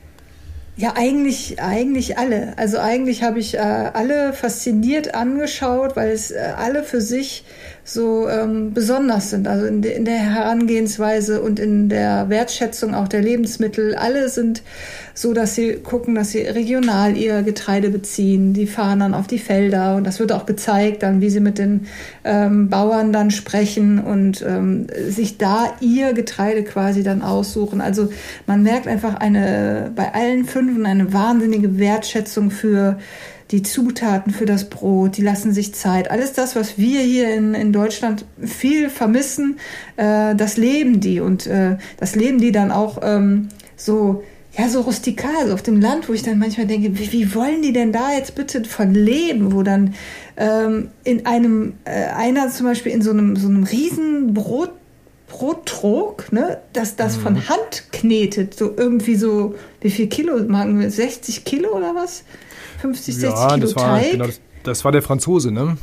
Ja, eigentlich, eigentlich alle. Also eigentlich habe ich äh, alle fasziniert angeschaut, weil es äh, alle für sich so ähm, besonders sind. Also in, de, in, der Herangehensweise und in der Wertschätzung auch der Lebensmittel. Alle sind so, dass sie gucken, dass sie regional ihr Getreide beziehen. Die fahren dann auf die Felder und das wird auch gezeigt, dann wie sie mit den ähm, Bauern dann sprechen und ähm, sich da ihr Getreide quasi dann aussuchen. Also man merkt einfach eine bei allen Fünfen eine wahnsinnige Wertschätzung für die Zutaten für das Brot, die lassen sich Zeit. Alles das, was wir hier in, in Deutschland viel vermissen, äh, das leben die. Und äh, das leben die dann auch ähm, so, ja, so rustikal, so auf dem Land, wo ich dann manchmal denke, wie, wie wollen die denn da jetzt bitte von leben, wo dann ähm, in einem, äh, einer zum Beispiel in so einem, so einem riesen Brot Brottrog, ne, dass das mhm. von Hand knetet, so irgendwie so, wie viel Kilo, 60 Kilo oder was? 50, 60 ja, Kilo das war, Teig. Genau, das, das, war der Franzose, ne?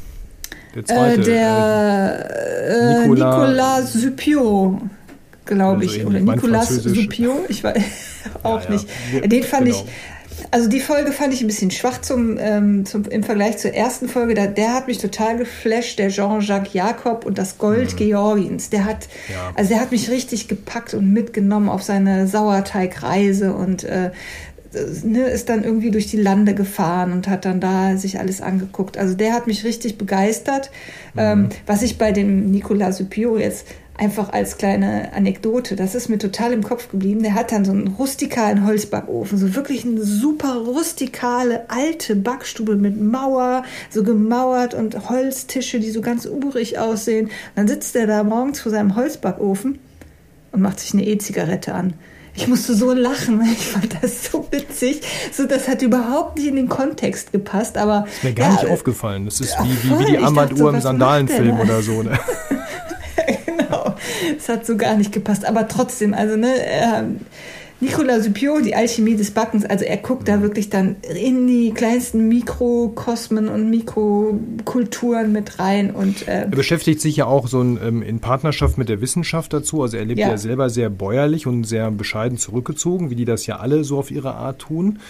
Der zweite. Äh, der äh, Nicolas, Nicolas Supio, glaube ich. Also Oder Nicolas Supio, ich weiß <laughs> auch ja, nicht. Wir, Den fand genau. ich. Also die Folge fand ich ein bisschen schwach zum, ähm, zum, im Vergleich zur ersten Folge. Da, der hat mich total geflasht, der Jean-Jacques Jacob und das Gold mhm. Georgiens. Der hat, ja. also der hat mich richtig gepackt und mitgenommen auf seine Sauerteigreise und äh, ne, ist dann irgendwie durch die Lande gefahren und hat dann da sich alles angeguckt. Also der hat mich richtig begeistert. Mhm. Ähm, was ich bei dem Nicolas Supio jetzt einfach als kleine Anekdote, das ist mir total im Kopf geblieben. Der hat dann so einen rustikalen Holzbackofen, so wirklich eine super rustikale alte Backstube mit Mauer, so gemauert und Holztische, die so ganz urig aussehen. Und dann sitzt er da morgens vor seinem Holzbackofen und macht sich eine E-Zigarette an. Ich musste so lachen. <laughs> Ich fand das so witzig. So, das hat überhaupt nicht in den Kontext gepasst. Aber ist mir gar ja, nicht aufgefallen. Das ist wie, wie, wie die Armbanduhr so, im Sandalenfilm oder so. Ne? <laughs> Es hat so gar nicht gepasst. Aber trotzdem, also ne, äh, Nicolas Suppiot, die Alchemie des Backens, also er guckt da wirklich dann in die kleinsten Mikrokosmen und Mikrokulturen mit rein. Und, äh er beschäftigt sich ja auch so in, ähm, in Partnerschaft mit der Wissenschaft dazu. Also er lebt ja. ja selber sehr bäuerlich und sehr bescheiden zurückgezogen, wie die das ja alle so auf ihre Art tun.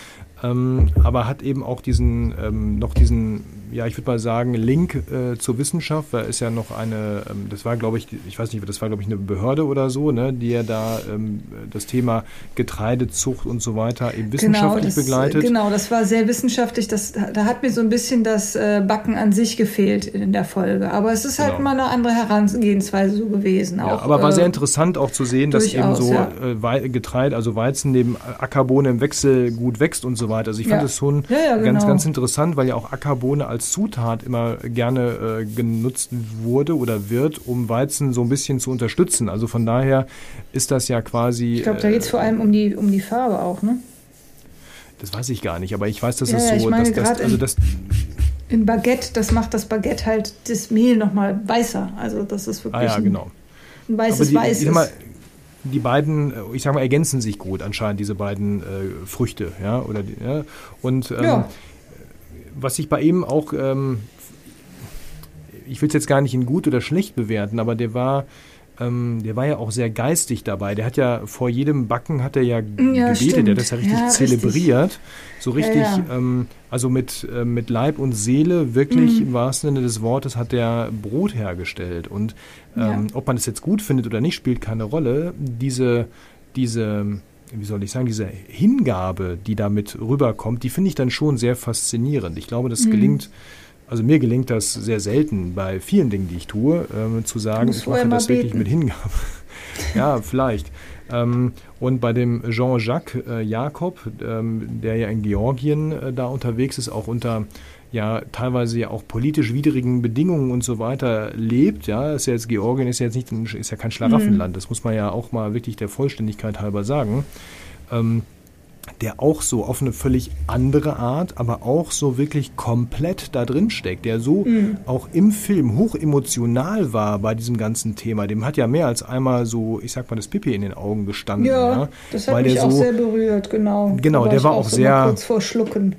Ähm, aber hat eben auch diesen, ähm, noch diesen ja, ich würde mal sagen, Link äh, zur Wissenschaft, weil ist ja noch eine, ähm, das war, glaube ich, ich weiß nicht, das war, glaube ich, eine Behörde oder so, ne, die ja da ähm, das Thema Getreidezucht und so weiter eben genau, wissenschaftlich genau, das, begleitet. Genau, das war sehr wissenschaftlich. Das, da hat mir so ein bisschen das äh, Backen an sich gefehlt in der Folge. Aber es ist halt genau. mal eine andere Herangehensweise so gewesen. Ja, auch, aber war äh, sehr interessant auch zu sehen, dass eben so ja. äh, Getreide, also Weizen neben Ackerbohne im Wechsel gut wächst und so weiter. Also ich fand es ja. schon genau. ganz, ganz interessant, weil ja auch Ackerbohne als als Zutat immer gerne äh, genutzt wurde oder wird, um Weizen so ein bisschen zu unterstützen. Also von daher ist das ja quasi. Ich glaube, da geht es vor allem um die, um die Farbe auch, ne? Das weiß ich gar nicht, aber ich weiß, dass ja, es so, ich meine, dass, das, also das in Baguette, das macht das Baguette halt das Mehl nochmal weißer. Also das ist wirklich ah, ja, genau. ein, weißes die, Weiß. Mal, die beiden, ich sag mal, ergänzen sich gut anscheinend, diese beiden äh, Früchte, ja, oder ja. Und ähm, ja was ich bei ihm auch, ähm, ich will es jetzt gar nicht in gut oder schlecht bewerten, aber der war, ähm, der war ja auch sehr geistig dabei. Der hat ja vor jedem Backen hat er ja, ja gebetet, stimmt. der hat das ja richtig ja, zelebriert. Richtig. So richtig, ja, ähm, also mit, äh, mit Leib und Seele, wirklich mhm. im wahrsten Sinne des Wortes, hat der Brot hergestellt. Und ähm, ob man es jetzt gut findet oder nicht, spielt keine Rolle. Diese, diese wie soll ich sagen, diese Hingabe, die damit rüberkommt, die finde ich dann schon sehr faszinierend. Ich glaube, das mhm. gelingt, also mir gelingt das sehr selten bei vielen Dingen, die ich tue, äh, zu sagen, ich mache das beten. wirklich mit Hingabe. <laughs> ja, vielleicht. Ähm, und bei dem Jean-Jacques äh, Jakob, ähm, der ja in Georgien äh, da unterwegs ist, auch unter ja teilweise ja auch politisch widrigen Bedingungen und so weiter lebt. Ja, ist ja jetzt Georgien ist ja jetzt nicht ist ja kein Schlaraffenland. Mhm. Das muss man ja auch mal wirklich der Vollständigkeit halber sagen. Ähm, der auch so auf eine völlig andere Art, aber auch so wirklich komplett da drin steckt, der so mhm. auch im Film hoch emotional war bei diesem ganzen Thema. Dem hat ja mehr als einmal so, ich sag mal, das Pipi in den Augen gestanden. Ja, ja das hat mich auch so, sehr berührt, genau. Genau, der war auch, auch sehr kurz vor Schlucken.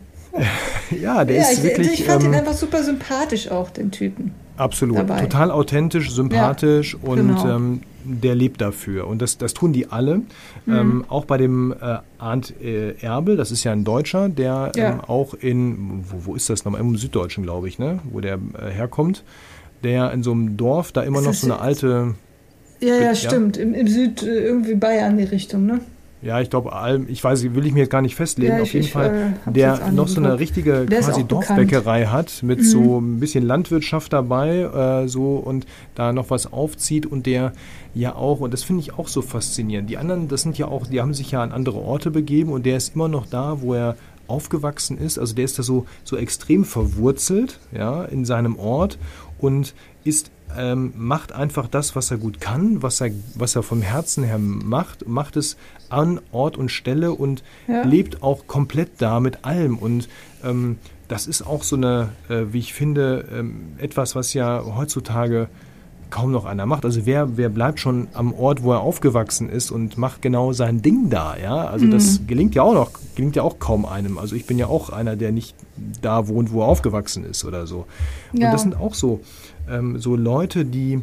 Ja, der ja, ist ich, wirklich. Ich fand ähm, ihn einfach super sympathisch auch, den Typen. Absolut. Dabei. Total authentisch, sympathisch ja, und genau. ähm, der lebt dafür. Und das, das tun die alle. Mhm. Ähm, auch bei dem äh, Arndt äh, Erbel, das ist ja ein Deutscher, der ja. ähm, auch in, wo, wo ist das nochmal? Im Süddeutschen, glaube ich, ne? wo der äh, herkommt, der in so einem Dorf da immer ist noch so eine alte. Ja, ja, stimmt. Im, Im Süd, äh, irgendwie Bayern die Richtung, ne? Ja, ich glaube, ich weiß, will ich mir jetzt gar nicht festlegen, ja, auf jeden ich, Fall, äh, der noch so eine richtige der quasi Dorfbäckerei hat, mit mhm. so ein bisschen Landwirtschaft dabei, äh, so und da noch was aufzieht und der ja auch, und das finde ich auch so faszinierend. Die anderen, das sind ja auch, die haben sich ja an andere Orte begeben und der ist immer noch da, wo er aufgewachsen ist. Also der ist da so, so extrem verwurzelt, ja, in seinem Ort und ist ähm, macht einfach das, was er gut kann, was er, was er vom Herzen her macht, macht es an Ort und Stelle und ja. lebt auch komplett da mit allem. Und ähm, das ist auch so eine, äh, wie ich finde, ähm, etwas, was ja heutzutage kaum noch einer macht. Also wer, wer bleibt schon am Ort, wo er aufgewachsen ist und macht genau sein Ding da, ja? Also mhm. das gelingt ja auch noch, gelingt ja auch kaum einem. Also ich bin ja auch einer, der nicht da wohnt, wo er aufgewachsen ist oder so. Ja. Und das sind auch so, ähm, so Leute, die,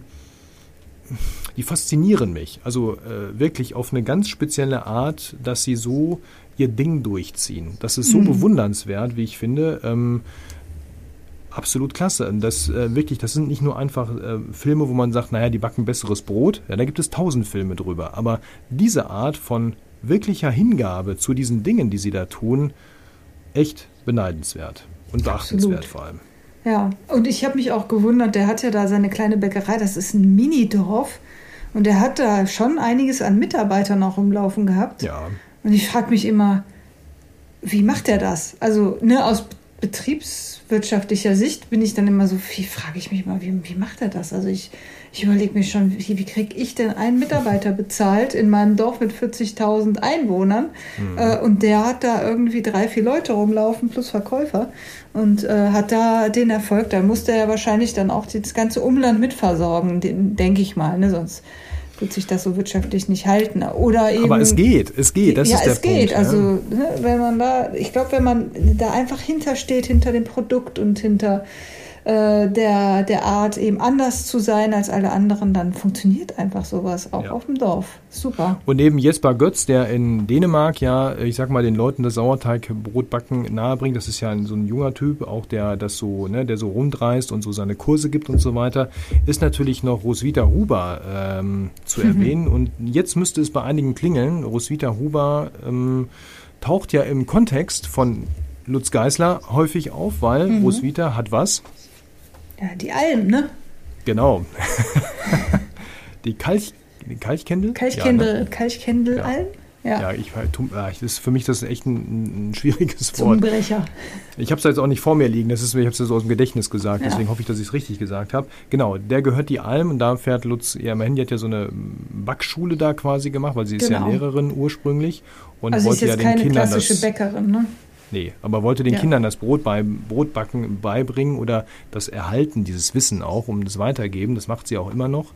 die faszinieren mich. Also äh, wirklich auf eine ganz spezielle Art, dass sie so ihr Ding durchziehen. Das ist so mhm. bewundernswert, wie ich finde. Ähm, absolut klasse. Das äh, wirklich, das sind nicht nur einfach äh, Filme, wo man sagt, naja, die backen besseres Brot. Ja, da gibt es tausend Filme drüber. Aber diese Art von wirklicher Hingabe zu diesen Dingen, die sie da tun, echt beneidenswert und beachtenswert vor allem. Ja, und ich habe mich auch gewundert, der hat ja da seine kleine Bäckerei, das ist ein Mini-Dorf. Und er hat da schon einiges an Mitarbeitern auch rumlaufen gehabt. Ja. Und ich frage mich immer, wie macht er das? Also, ne, aus betriebswirtschaftlicher Sicht bin ich dann immer so, wie frage ich mich mal, wie, wie macht er das? Also ich ich überlege mir schon, wie, wie kriege ich denn einen Mitarbeiter bezahlt in meinem Dorf mit 40.000 Einwohnern? Mhm. Äh, und der hat da irgendwie drei, vier Leute rumlaufen plus Verkäufer und äh, hat da den Erfolg. Da musste er wahrscheinlich dann auch das ganze Umland mitversorgen, denke ich mal. Ne? Sonst wird sich das so wirtschaftlich nicht halten. Oder eben, Aber es geht, es geht, das ja, ist der es geht. Punkt. Also ne, wenn man da, ich glaube, wenn man da einfach hintersteht, hinter dem Produkt und hinter äh, der, der Art, eben anders zu sein als alle anderen, dann funktioniert einfach sowas, auch ja. auf dem Dorf. Super. Und neben Jesper Götz, der in Dänemark ja, ich sag mal, den Leuten das Sauerteigbrotbacken nahebringt, das ist ja so ein junger Typ, auch der das so, ne, der so rundreist und so seine Kurse gibt und so weiter, ist natürlich noch Roswitha Huber ähm, zu mhm. erwähnen. Und jetzt müsste es bei einigen klingeln. Roswitha Huber ähm, taucht ja im Kontext von Lutz Geisler häufig auf, weil mhm. Roswitha hat was? Ja, die Alm, ne? Genau. <laughs> die Kalch, die Kalchkendel? Kalchkendel, ja, ne? Kalchkendelalm? Ja. ja, ich, das ist für mich das ist echt ein, ein schwieriges Wort. Zungenbrecher. Ich habe es jetzt auch nicht vor mir liegen, das ist, ich habe es so aus dem Gedächtnis gesagt, ja. deswegen hoffe ich, dass ich es richtig gesagt habe. Genau, der gehört die Alm und da fährt Lutz, ja, mein Handy hat ja so eine Backschule da quasi gemacht, weil sie ist genau. ja Lehrerin ursprünglich und also wollte ist jetzt ja den keine Kindern klassische das, Bäckerin, ne? Nee, aber wollte den ja. Kindern das Brot bei, Brotbacken beibringen oder das Erhalten, dieses Wissen auch, um das weitergeben. Das macht sie auch immer noch.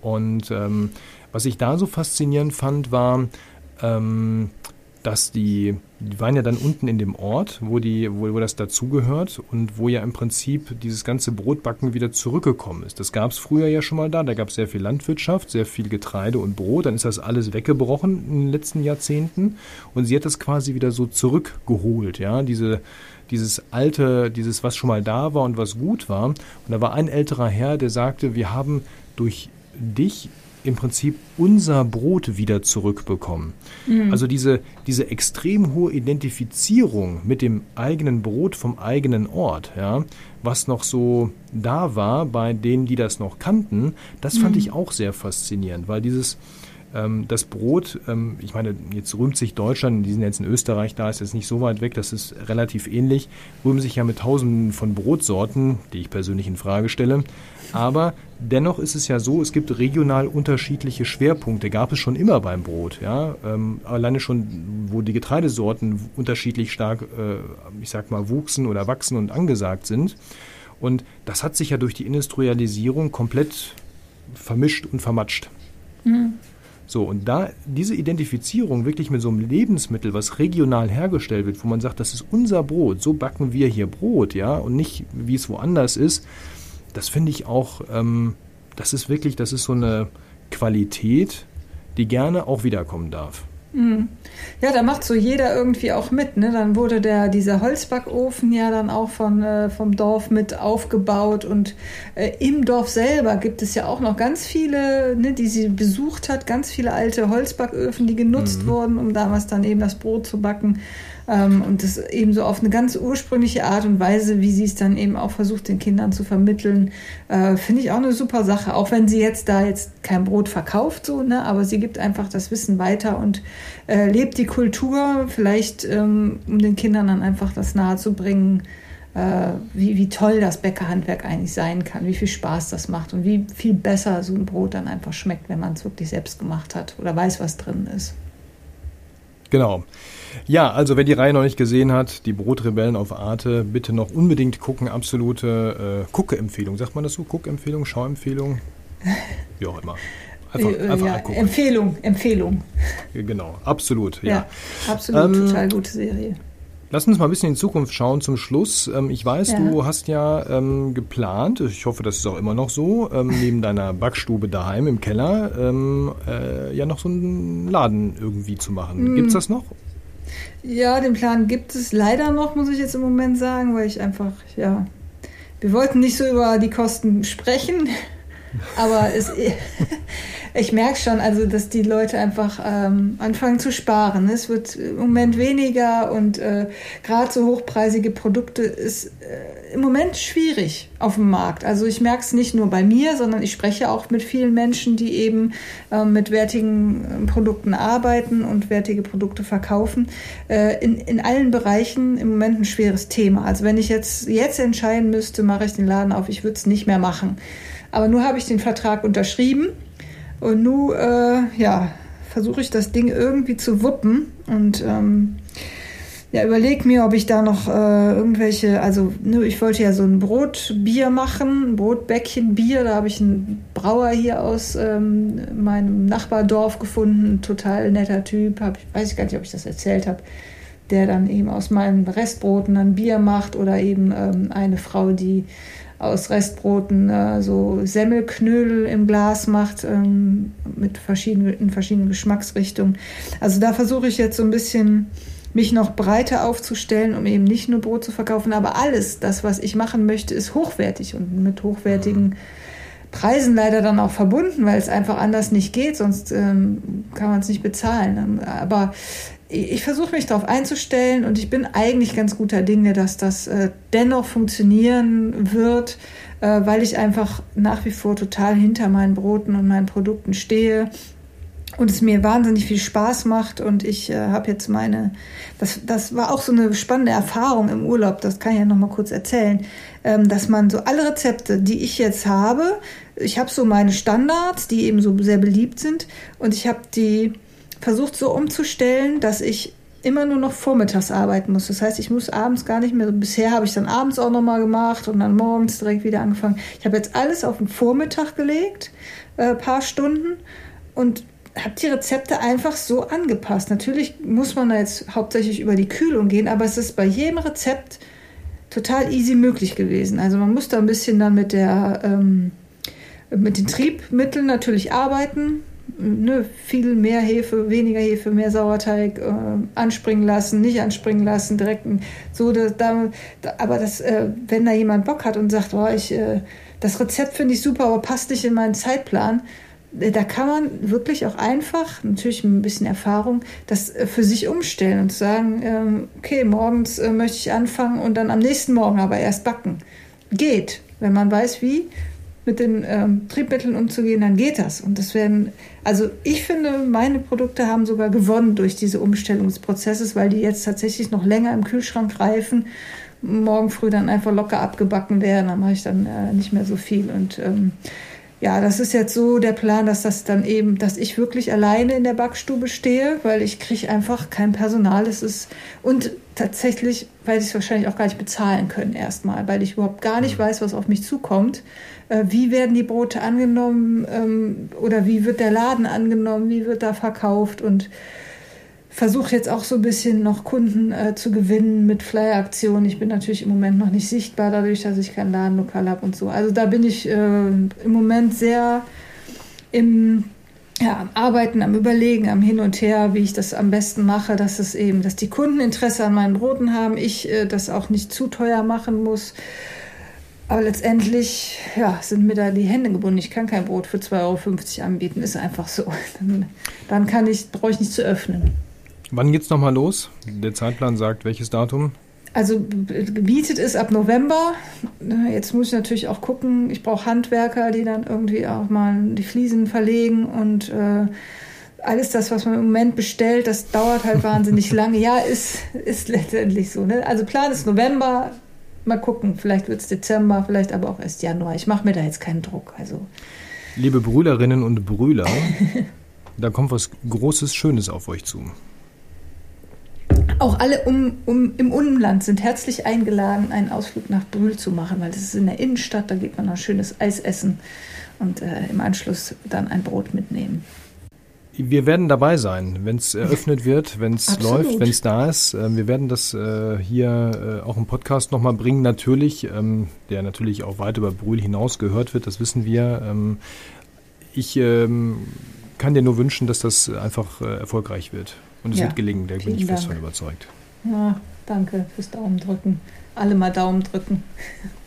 Und ähm, was ich da so faszinierend fand, war, ähm, dass die, die waren ja dann unten in dem Ort, wo, die, wo, wo das dazugehört und wo ja im Prinzip dieses ganze Brotbacken wieder zurückgekommen ist. Das gab es früher ja schon mal da, da gab es sehr viel Landwirtschaft, sehr viel Getreide und Brot, dann ist das alles weggebrochen in den letzten Jahrzehnten und sie hat das quasi wieder so zurückgeholt, ja, diese, dieses alte, dieses, was schon mal da war und was gut war. Und da war ein älterer Herr, der sagte, wir haben durch dich im Prinzip unser Brot wieder zurückbekommen. Mhm. Also diese, diese extrem hohe Identifizierung mit dem eigenen Brot vom eigenen Ort, ja, was noch so da war bei denen, die das noch kannten, das fand mhm. ich auch sehr faszinierend, weil dieses das Brot, ähm, ich meine, jetzt rühmt sich Deutschland, die sind jetzt in Österreich, da ist jetzt nicht so weit weg, das ist relativ ähnlich, rühmen sich ja mit tausenden von Brotsorten, die ich persönlich in Frage stelle. Aber dennoch ist es ja so, es gibt regional unterschiedliche Schwerpunkte, gab es schon immer beim Brot. Ja? Ähm, alleine schon, wo die Getreidesorten unterschiedlich stark, äh, ich sag mal, wuchsen oder wachsen und angesagt sind. Und das hat sich ja durch die Industrialisierung komplett vermischt und vermatscht. Mhm. So, und da diese Identifizierung wirklich mit so einem Lebensmittel, was regional hergestellt wird, wo man sagt, das ist unser Brot, so backen wir hier Brot, ja, und nicht wie es woanders ist, das finde ich auch, ähm, das ist wirklich, das ist so eine Qualität, die gerne auch wiederkommen darf. Mhm. Ja, da macht so jeder irgendwie auch mit. Ne? Dann wurde der, dieser Holzbackofen ja dann auch von, äh, vom Dorf mit aufgebaut. Und äh, im Dorf selber gibt es ja auch noch ganz viele, ne, die sie besucht hat, ganz viele alte Holzbacköfen, die genutzt mhm. wurden, um damals dann eben das Brot zu backen. Ähm, und das eben so auf eine ganz ursprüngliche Art und Weise, wie sie es dann eben auch versucht, den Kindern zu vermitteln, äh, finde ich auch eine super Sache. Auch wenn sie jetzt da jetzt kein Brot verkauft, so, ne, aber sie gibt einfach das Wissen weiter und äh, lebt die Kultur, vielleicht ähm, um den Kindern dann einfach das nahezubringen, äh, wie, wie toll das Bäckerhandwerk eigentlich sein kann, wie viel Spaß das macht und wie viel besser so ein Brot dann einfach schmeckt, wenn man es wirklich selbst gemacht hat oder weiß, was drin ist. Genau. Ja, also wer die Reihe noch nicht gesehen hat, die Brotrebellen auf Arte, bitte noch unbedingt gucken. Absolute äh, Gucke-Empfehlung. Sagt man das so? Guck-Empfehlung, Schauempfehlung? <laughs> Wie auch immer. Einfach, äh, einfach ja, angucken. Empfehlung, Empfehlung. Genau, absolut. Ja, ja absolut, ähm, total gute Serie. Lass uns mal ein bisschen in die Zukunft schauen zum Schluss. Ähm, ich weiß, ja. du hast ja ähm, geplant, ich hoffe, das ist auch immer noch so, ähm, neben deiner Backstube daheim im Keller ähm, äh, ja noch so einen Laden irgendwie zu machen. Mhm. es das noch? Ja, den Plan gibt es leider noch, muss ich jetzt im Moment sagen, weil ich einfach, ja, wir wollten nicht so über die Kosten sprechen, <laughs> aber es, <laughs> ich merke schon, also, dass die Leute einfach ähm, anfangen zu sparen. Es wird im Moment weniger und äh, gerade so hochpreisige Produkte ist äh, im Moment schwierig auf dem Markt. Also ich merke es nicht nur bei mir, sondern ich spreche auch mit vielen Menschen, die eben äh, mit wertigen äh, Produkten arbeiten und wertige Produkte verkaufen. Äh, in, in allen Bereichen im Moment ein schweres Thema. Also wenn ich jetzt, jetzt entscheiden müsste, mache ich den Laden auf, ich würde es nicht mehr machen. Aber nur habe ich den Vertrag unterschrieben und nun, äh, ja, versuche ich das Ding irgendwie zu wuppen. Und ähm, ja, überleg mir, ob ich da noch äh, irgendwelche, also ne, ich wollte ja so ein Brotbier machen, ein Brotbäckchen Bier. Da habe ich einen Brauer hier aus ähm, meinem Nachbardorf gefunden, total netter Typ. Hab, weiß ich gar nicht, ob ich das erzählt habe, der dann eben aus meinen Restbroten dann Bier macht oder eben ähm, eine Frau, die aus Restbroten äh, so Semmelknödel im Glas macht ähm, mit verschiedenen in verschiedenen Geschmacksrichtungen. Also da versuche ich jetzt so ein bisschen mich noch breiter aufzustellen, um eben nicht nur Brot zu verkaufen, aber alles, das, was ich machen möchte, ist hochwertig und mit hochwertigen Preisen leider dann auch verbunden, weil es einfach anders nicht geht, sonst ähm, kann man es nicht bezahlen. Aber ich versuche mich darauf einzustellen und ich bin eigentlich ganz guter Dinge, dass das äh, dennoch funktionieren wird, äh, weil ich einfach nach wie vor total hinter meinen Broten und meinen Produkten stehe und es mir wahnsinnig viel Spaß macht. Und ich äh, habe jetzt meine, das, das war auch so eine spannende Erfahrung im Urlaub, das kann ich ja nochmal kurz erzählen, ähm, dass man so alle Rezepte, die ich jetzt habe, ich habe so meine Standards, die eben so sehr beliebt sind und ich habe die versucht so umzustellen, dass ich immer nur noch vormittags arbeiten muss. Das heißt, ich muss abends gar nicht mehr. Bisher habe ich dann abends auch nochmal gemacht und dann morgens direkt wieder angefangen. Ich habe jetzt alles auf den Vormittag gelegt, äh, paar Stunden und habe die Rezepte einfach so angepasst. Natürlich muss man da jetzt hauptsächlich über die Kühlung gehen, aber es ist bei jedem Rezept total easy möglich gewesen. Also man muss da ein bisschen dann mit der ähm, mit den Triebmitteln natürlich arbeiten. Ne, viel mehr Hefe, weniger Hefe, mehr Sauerteig äh, anspringen lassen, nicht anspringen lassen, direkt so. Da, da, aber das, äh, wenn da jemand Bock hat und sagt, oh, ich, äh, das Rezept finde ich super, aber passt nicht in meinen Zeitplan, da kann man wirklich auch einfach, natürlich mit ein bisschen Erfahrung, das äh, für sich umstellen und sagen, ähm, okay, morgens äh, möchte ich anfangen und dann am nächsten Morgen aber erst backen. Geht, wenn man weiß, wie mit den ähm, Triebmitteln umzugehen, dann geht das. Und das werden, also ich finde, meine Produkte haben sogar gewonnen durch diese Umstellung des Prozesses, weil die jetzt tatsächlich noch länger im Kühlschrank reifen, morgen früh dann einfach locker abgebacken werden, dann mache ich dann äh, nicht mehr so viel und ähm, ja, das ist jetzt so der Plan, dass das dann eben, dass ich wirklich alleine in der Backstube stehe, weil ich kriege einfach kein Personal. Es ist und tatsächlich, weil ich es wahrscheinlich auch gar nicht bezahlen können erstmal, weil ich überhaupt gar nicht mhm. weiß, was auf mich zukommt. Äh, wie werden die Brote angenommen ähm, oder wie wird der Laden angenommen, wie wird da verkauft und versuche jetzt auch so ein bisschen noch Kunden äh, zu gewinnen mit Flyer-Aktionen. Ich bin natürlich im Moment noch nicht sichtbar, dadurch, dass ich kein Ladenlokal habe und so. Also da bin ich äh, im Moment sehr im ja, am Arbeiten, am Überlegen, am Hin und Her, wie ich das am besten mache, dass es eben, dass die Kunden Interesse an meinen Broten haben, ich äh, das auch nicht zu teuer machen muss. Aber letztendlich ja, sind mir da die Hände gebunden. Ich kann kein Brot für 2,50 Euro anbieten, ist einfach so. <laughs> Dann, dann kann ich, brauche ich nicht zu öffnen. Wann geht's nochmal los? Der Zeitplan sagt welches Datum? Also gebietet ist ab November. Jetzt muss ich natürlich auch gucken. Ich brauche Handwerker, die dann irgendwie auch mal die Fliesen verlegen und äh, alles das, was man im Moment bestellt, das dauert halt <laughs> wahnsinnig lange. Ja, ist, ist letztendlich so. Ne? Also Plan ist November. Mal gucken, vielleicht wird es Dezember, vielleicht aber auch erst Januar. Ich mache mir da jetzt keinen Druck. Also. Liebe Brühlerinnen und Brühler, da kommt was Großes, Schönes auf euch zu. Auch alle um, um, im Umland sind herzlich eingeladen, einen Ausflug nach Brühl zu machen, weil das ist in der Innenstadt, da geht man noch schönes Eis essen und äh, im Anschluss dann ein Brot mitnehmen. Wir werden dabei sein, wenn es eröffnet wird, wenn es läuft, wenn es da ist. Ähm, wir werden das äh, hier äh, auch im Podcast nochmal bringen, natürlich, ähm, der natürlich auch weit über Brühl hinaus gehört wird, das wissen wir. Ähm, ich kann dir nur wünschen, dass das einfach äh, erfolgreich wird. Und es ja, wird gelingen, da bin ich fest von überzeugt. Ja, danke fürs Daumen drücken. Alle mal Daumen drücken. <laughs>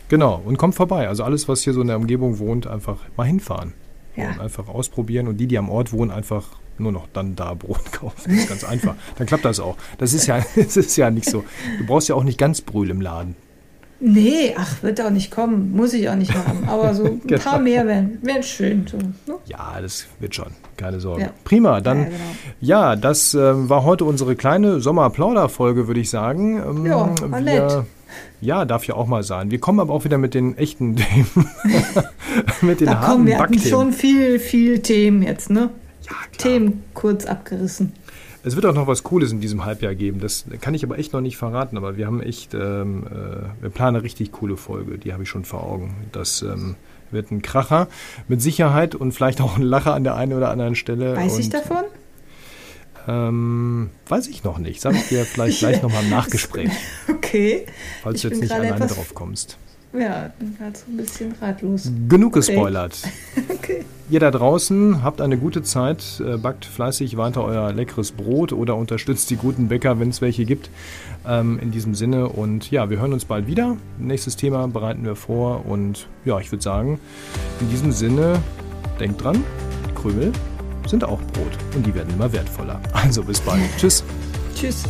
Genau, und kommt vorbei. Also alles, was hier so in der Umgebung wohnt, einfach mal hinfahren. Ja. Und einfach ausprobieren. Und die, die am Ort wohnen, einfach nur noch dann da Brot <laughs> kaufen. Das ist ganz einfach. Dann klappt das auch. Das ist ja, <laughs> das ist ja nicht so. Du brauchst ja auch nicht ganz Brühl im Laden. Nee, ach, wird auch nicht kommen. Muss ich auch nicht haben. Aber so <laughs> ein genau. paar mehr wären wär schön. So, ne? Ja, das wird schon. Keine Sorge. Ja. Prima, dann. Ja, genau. ja das äh, war heute unsere kleine Sommerplauder-Folge, würde ich sagen. Ähm, ja, war nett. Ja, darf ja auch mal sein. Wir kommen aber auch wieder mit den echten <laughs> Themen. mit den da harten kommen, wir hatten schon viel, viel Themen jetzt, ne? Ja, klar. Themen kurz abgerissen. Es wird auch noch was Cooles in diesem Halbjahr geben. Das kann ich aber echt noch nicht verraten. Aber wir haben echt, ähm, äh, wir planen eine richtig coole Folge. Die habe ich schon vor Augen. Das ähm, wird ein Kracher mit Sicherheit und vielleicht auch ein Lacher an der einen oder anderen Stelle. Weiß und, ich davon? Ähm, weiß ich noch nicht. Sag ich dir vielleicht gleich <laughs> nochmal im Nachgespräch. Okay. Falls du jetzt nicht alleine drauf kommst. Ja, bin gerade so ein bisschen ratlos. Genug okay. gespoilert. <laughs> okay. Ihr da draußen habt eine gute Zeit, äh, backt fleißig weiter euer leckeres Brot oder unterstützt die guten Bäcker, wenn es welche gibt. Ähm, in diesem Sinne und ja, wir hören uns bald wieder. Nächstes Thema bereiten wir vor und ja, ich würde sagen, in diesem Sinne, denkt dran, Krümel sind auch Brot und die werden immer wertvoller. Also bis bald. Tschüss. Tschüss.